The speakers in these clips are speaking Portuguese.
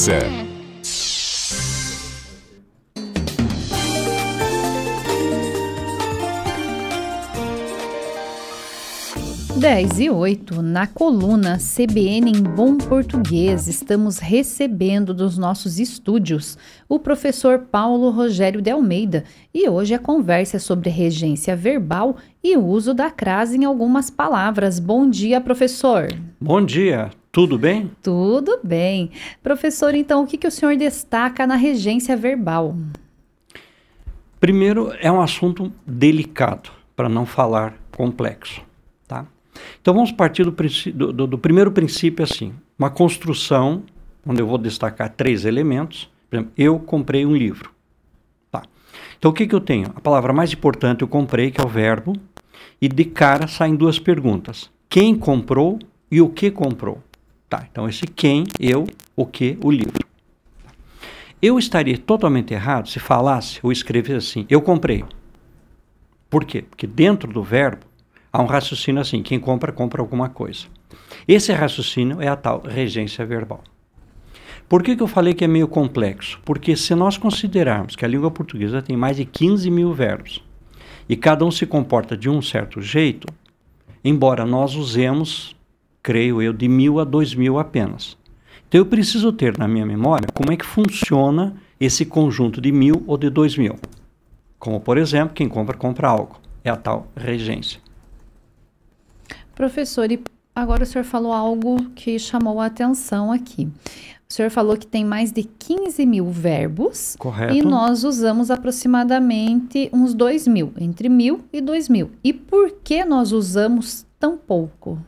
Conversa. Dez e oito, na coluna CBN em Bom Português, estamos recebendo dos nossos estúdios o professor Paulo Rogério de Almeida e hoje a conversa é sobre regência verbal e o uso da crase em algumas palavras. Bom dia, professor. Bom dia, tudo bem? Tudo bem. Professor, então, o que, que o senhor destaca na regência verbal? Primeiro, é um assunto delicado, para não falar complexo. Tá? Então, vamos partir do, do, do, do primeiro princípio assim: uma construção, onde eu vou destacar três elementos. Por exemplo, eu comprei um livro. Tá. Então, o que, que eu tenho? A palavra mais importante eu comprei, que é o verbo, e de cara saem duas perguntas: quem comprou e o que comprou? Tá, então esse quem, eu, o que, o livro. Eu estaria totalmente errado se falasse ou escrevesse assim: eu comprei. Por quê? Porque dentro do verbo há um raciocínio assim: quem compra, compra alguma coisa. Esse raciocínio é a tal regência verbal. Por que, que eu falei que é meio complexo? Porque se nós considerarmos que a língua portuguesa tem mais de 15 mil verbos e cada um se comporta de um certo jeito, embora nós usemos, creio eu, de mil a dois mil apenas. Então eu preciso ter na minha memória como é que funciona esse conjunto de mil ou de dois mil. Como, por exemplo, quem compra, compra algo. É a tal regência. Professor, e agora o senhor falou algo que chamou a atenção aqui. O senhor falou que tem mais de 15 mil verbos. Correto. E nós usamos aproximadamente uns 2 mil, entre mil e 2 mil. E por que nós usamos tão pouco?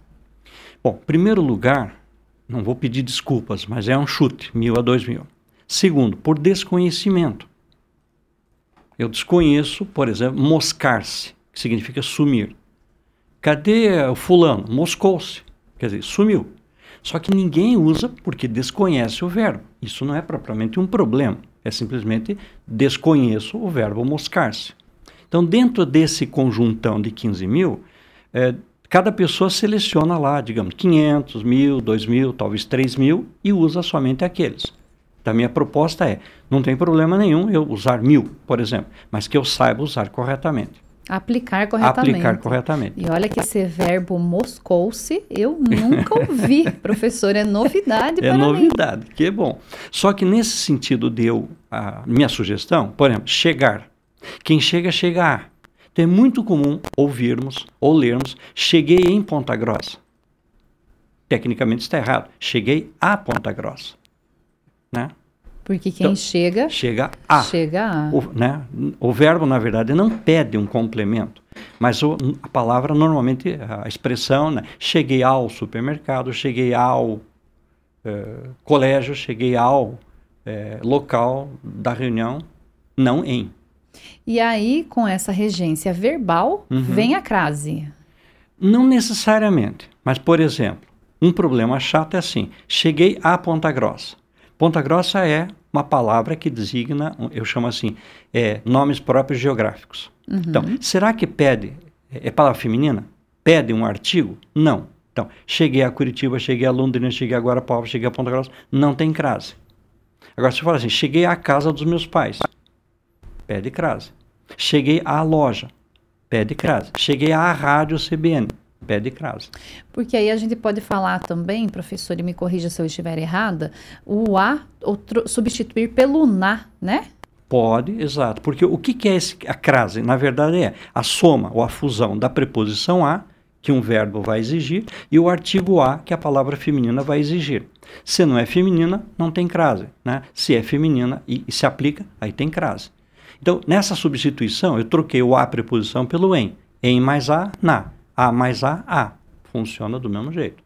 Bom, primeiro lugar, não vou pedir desculpas, mas é um chute, mil a dois mil. Segundo, por desconhecimento. Eu desconheço, por exemplo, moscar-se, que significa sumir. Cadê o fulano? Moscou-se. Quer dizer, sumiu. Só que ninguém usa porque desconhece o verbo. Isso não é propriamente um problema. É simplesmente desconheço o verbo moscar-se. Então, dentro desse conjuntão de 15 mil, é, cada pessoa seleciona lá, digamos, 500, mil, 2 mil, talvez 3 mil e usa somente aqueles. Então, a minha proposta é: não tem problema nenhum eu usar mil, por exemplo, mas que eu saiba usar corretamente. Aplicar corretamente. Aplicar corretamente. E olha que esse verbo moscou-se, eu nunca ouvi, professor, é novidade é para mim. É novidade, que é bom. Só que nesse sentido deu a minha sugestão, por exemplo, chegar. Quem chega, chega a. Então é muito comum ouvirmos ou lermos cheguei em Ponta Grossa. Tecnicamente está errado. Cheguei a Ponta Grossa. Né? Porque quem então, chega. Chega a. Chega a. O, né? o verbo, na verdade, não pede um complemento. Mas o, a palavra, normalmente, a expressão, né? cheguei ao supermercado, cheguei ao eh, colégio, cheguei ao eh, local da reunião, não em. E aí, com essa regência verbal, uhum. vem a crase. Não necessariamente. Mas, por exemplo, um problema chato é assim: cheguei a Ponta Grossa. Ponta Grossa é uma palavra que designa, eu chamo assim, é, nomes próprios geográficos. Uhum. Então, será que pede, é, é palavra feminina? Pede um artigo? Não. Então, cheguei a Curitiba, cheguei a Londrina, cheguei a Guarapuava, cheguei a Ponta Grossa, não tem crase. Agora, se você fala assim, cheguei à casa dos meus pais, pede crase. Cheguei à loja, pede crase. Cheguei à rádio CBN, pede crase. Porque aí a gente pode falar também, professor, e me corrija se eu estiver errada, o a substituir pelo na, né? Pode, exato. Porque o que, que é esse, a crase? Na verdade é a soma ou a fusão da preposição a, que um verbo vai exigir, e o artigo a, que a palavra feminina vai exigir. Se não é feminina, não tem crase. Né? Se é feminina e, e se aplica, aí tem crase. Então, nessa substituição, eu troquei o a preposição pelo em. Em mais a, na. A mais A, A. Funciona do mesmo jeito.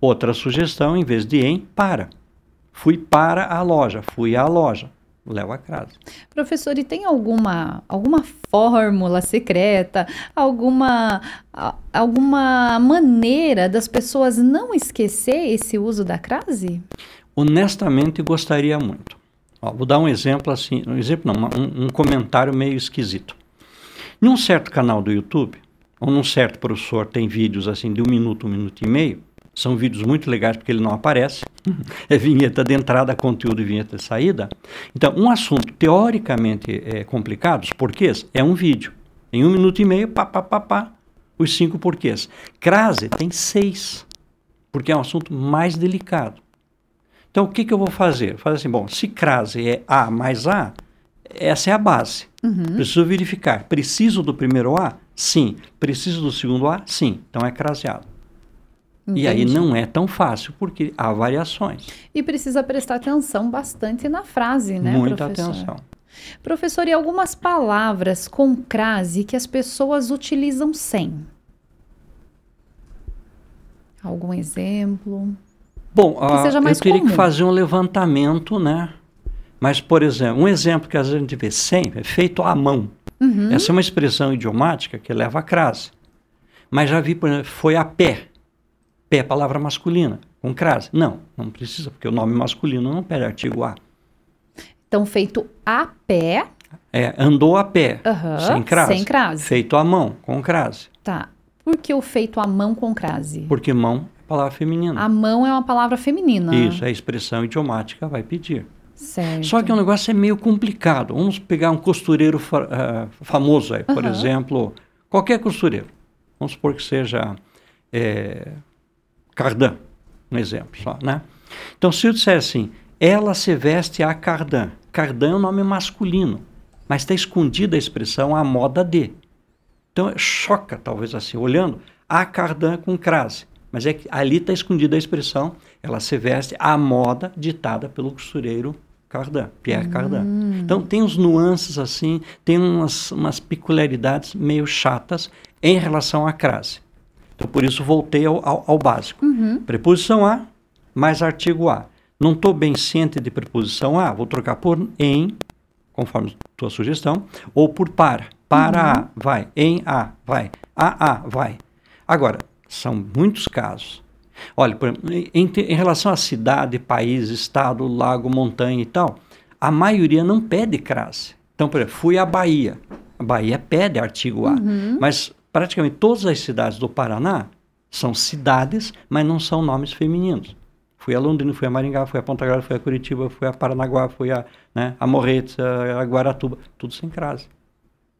Outra sugestão, em vez de em, para. Fui para a loja, fui à loja. Leva a crase. Professor, e tem alguma, alguma fórmula secreta, alguma, alguma maneira das pessoas não esquecer esse uso da crase? Honestamente, gostaria muito. Ó, vou dar um exemplo assim, um exemplo não, um, um comentário meio esquisito. Em um certo canal do YouTube, ou num certo professor tem vídeos assim de um minuto, um minuto e meio, São vídeos muito legais porque ele não aparece. É vinheta de entrada, conteúdo e vinheta de saída. Então, um assunto teoricamente é, complicado, os porquês, é um vídeo. Em um minuto e meio, pá, pá, pá, pá, os cinco porquês. Crase tem seis, porque é um assunto mais delicado. Então, o que, que eu vou fazer? Fazer assim, bom, se crase é A mais A, essa é a base. Uhum. Preciso verificar. Preciso do primeiro A? Sim. Preciso do segundo A? Sim. Então é craseado. Entendi. E aí não é tão fácil, porque há variações. E precisa prestar atenção bastante na frase, né, Muita professor? atenção. Professor, e algumas palavras com crase que as pessoas utilizam sem? Algum exemplo? Bom, uh, eu teria comum. que fazer um levantamento, né? Mas, por exemplo, um exemplo que às vezes a gente vê sempre é feito à mão. Uhum. Essa é uma expressão idiomática que leva a crase. Mas já vi, por exemplo, foi a pé. Pé é palavra masculina, com crase. Não, não precisa, porque o nome masculino não pede artigo A. Então, feito a pé. É, andou a pé, uhum, sem crase. Sem crase. Feito à mão, com crase. Tá. Por que o feito à mão com crase? Porque mão palavra feminina. A mão é uma palavra feminina. Isso, a expressão idiomática vai pedir. Certo. Só que o negócio é meio complicado. Vamos pegar um costureiro uh, famoso aí, por uhum. exemplo, qualquer costureiro. Vamos supor que seja é, Cardan, um exemplo só, né? Então, se eu disser assim, ela se veste a Cardan. Cardan é um nome masculino, mas está escondida a expressão a moda de. Então, choca, talvez assim, olhando, a Cardan com crase. Mas é que ali está escondida a expressão, ela se veste à moda ditada pelo costureiro Cardan, Pierre hum. Cardan. Então tem uns nuances assim, tem umas, umas peculiaridades meio chatas em relação à crase. Então por isso voltei ao, ao, ao básico. Uhum. Preposição a mais artigo a. Não estou bem ciente de preposição a, vou trocar por em, conforme tua sugestão, ou por para. Para uhum. a, vai. Em a, vai. A, a, vai. Agora, são muitos casos Olha, em, em relação à cidade, país, estado, lago, montanha e tal, a maioria não pede crase. Então, por exemplo, fui à Bahia. A Bahia pede artigo A. Uhum. Mas praticamente todas as cidades do Paraná são cidades, mas não são nomes femininos. Fui a Londrina, fui a Maringá, fui a Ponta Grossa, fui a Curitiba, fui a Paranaguá, fui a, né, a Morretes, a, a Guaratuba, tudo sem crase.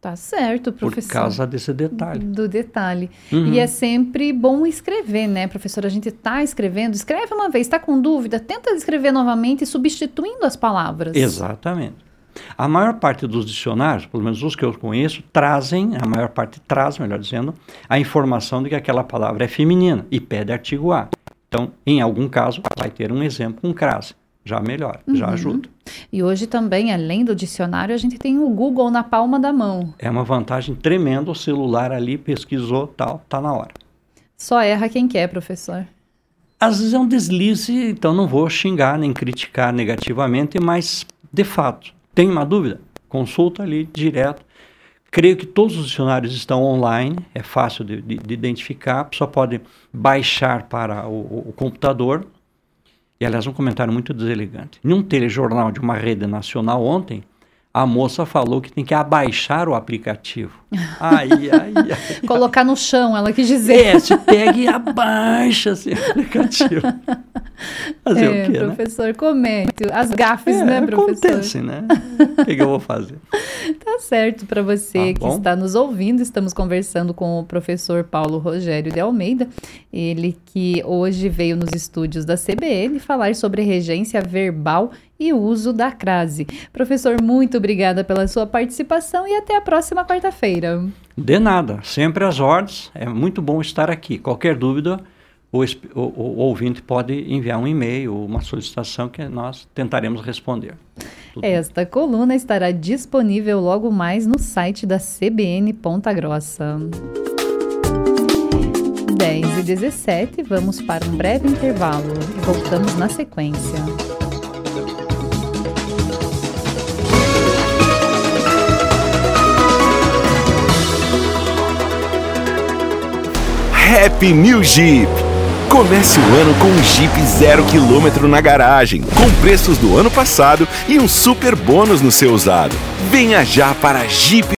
Tá certo, professor. Por causa desse detalhe. Do detalhe. Uhum. E é sempre bom escrever, né, professor? A gente está escrevendo, escreve uma vez, está com dúvida, tenta escrever novamente, substituindo as palavras. Exatamente. A maior parte dos dicionários, pelo menos os que eu conheço, trazem, a maior parte traz, melhor dizendo, a informação de que aquela palavra é feminina e pede artigo A. Então, em algum caso, vai ter um exemplo com crase já melhora, uhum. já ajuda. E hoje também, além do dicionário, a gente tem o Google na palma da mão. É uma vantagem tremenda, o celular ali pesquisou, tal, tá na hora. Só erra quem quer, professor. Às vezes é um deslize, então não vou xingar nem criticar negativamente, mas de fato, tem uma dúvida? Consulta ali direto. Creio que todos os dicionários estão online, é fácil de, de, de identificar, pessoa pode baixar para o, o computador e, aliás, um comentário muito deselegante. Em um telejornal de uma rede nacional ontem, a moça falou que tem que abaixar o aplicativo. Ai, ai, ai. Colocar no chão, ela quis dizer. É, se pega e abaixa esse aplicativo. Fazer é, o quê, né? professor, né? comente. As gafes, é, né, professor? Acontece, né? O que, que, eu vou fazer? Tá certo para você tá que está nos ouvindo. Estamos conversando com o professor Paulo Rogério de Almeida. Ele que hoje veio nos estúdios da CBN falar sobre regência verbal e uso da crase. Professor, muito obrigada pela sua participação e até a próxima quarta-feira. De nada, sempre às ordens. É muito bom estar aqui. Qualquer dúvida, o, o, o ouvinte pode enviar um e-mail ou uma solicitação que nós tentaremos responder. Tudo Esta coluna estará disponível logo mais no site da CBN Ponta Grossa. 10 e 17, vamos para um breve intervalo e voltamos na sequência. Happy New Jeep! Comece o ano com um Jeep zero quilômetro na garagem, com preços do ano passado e um super bônus no seu usado. Venha já para Jeep